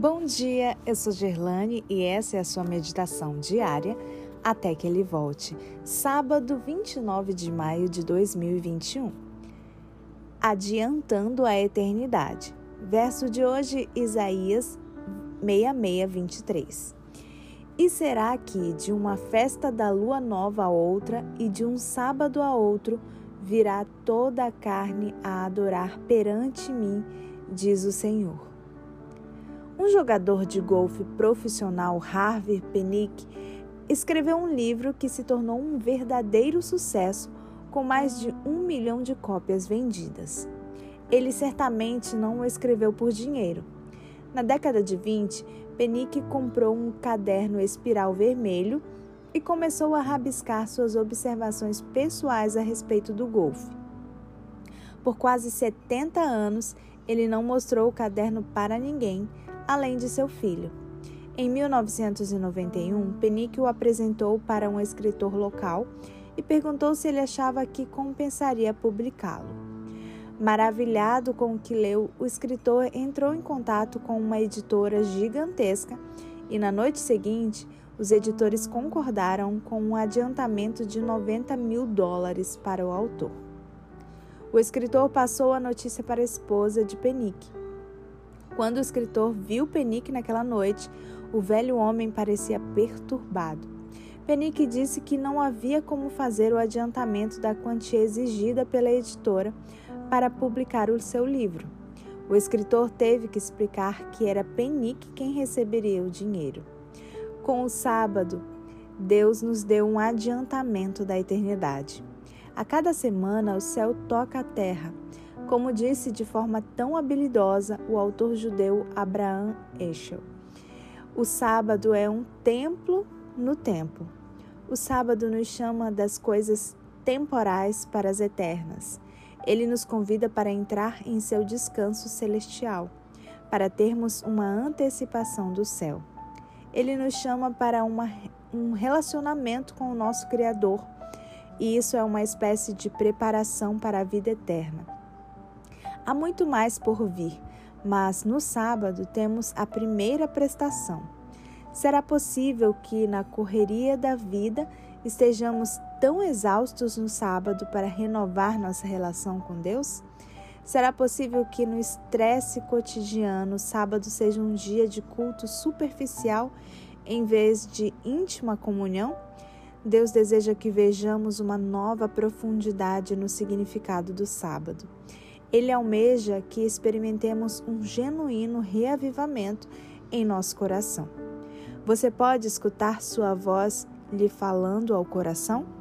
Bom dia, eu sou Gerlane e essa é a sua meditação diária até que ele volte. Sábado 29 de maio de 2021. Adiantando a eternidade. Verso de hoje, Isaías 66:23. E será que de uma festa da lua nova a outra e de um sábado a outro virá toda a carne a adorar perante mim, diz o Senhor. Um jogador de golfe profissional, Harvey Penick, escreveu um livro que se tornou um verdadeiro sucesso, com mais de um milhão de cópias vendidas. Ele certamente não o escreveu por dinheiro. Na década de 20, Penick comprou um caderno espiral vermelho e começou a rabiscar suas observações pessoais a respeito do golfe. Por quase 70 anos, ele não mostrou o caderno para ninguém, além de seu filho. Em 1991, Penick o apresentou para um escritor local e perguntou se ele achava que compensaria publicá-lo. Maravilhado com o que leu, o escritor entrou em contato com uma editora gigantesca e, na noite seguinte, os editores concordaram com um adiantamento de 90 mil dólares para o autor. O escritor passou a notícia para a esposa de Penick. Quando o escritor viu Penick naquela noite, o velho homem parecia perturbado. Penick disse que não havia como fazer o adiantamento da quantia exigida pela editora para publicar o seu livro. O escritor teve que explicar que era Penick quem receberia o dinheiro. Com o sábado, Deus nos deu um adiantamento da eternidade. A cada semana, o céu toca a terra, como disse de forma tão habilidosa o autor judeu Abraham Eshel. O sábado é um templo no tempo. O sábado nos chama das coisas temporais para as eternas. Ele nos convida para entrar em seu descanso celestial, para termos uma antecipação do céu. Ele nos chama para uma, um relacionamento com o nosso Criador, e isso é uma espécie de preparação para a vida eterna. Há muito mais por vir, mas no sábado temos a primeira prestação. Será possível que na correria da vida estejamos tão exaustos no sábado para renovar nossa relação com Deus? Será possível que no estresse cotidiano o sábado seja um dia de culto superficial em vez de íntima comunhão? Deus deseja que vejamos uma nova profundidade no significado do sábado. Ele almeja que experimentemos um genuíno reavivamento em nosso coração. Você pode escutar sua voz lhe falando ao coração?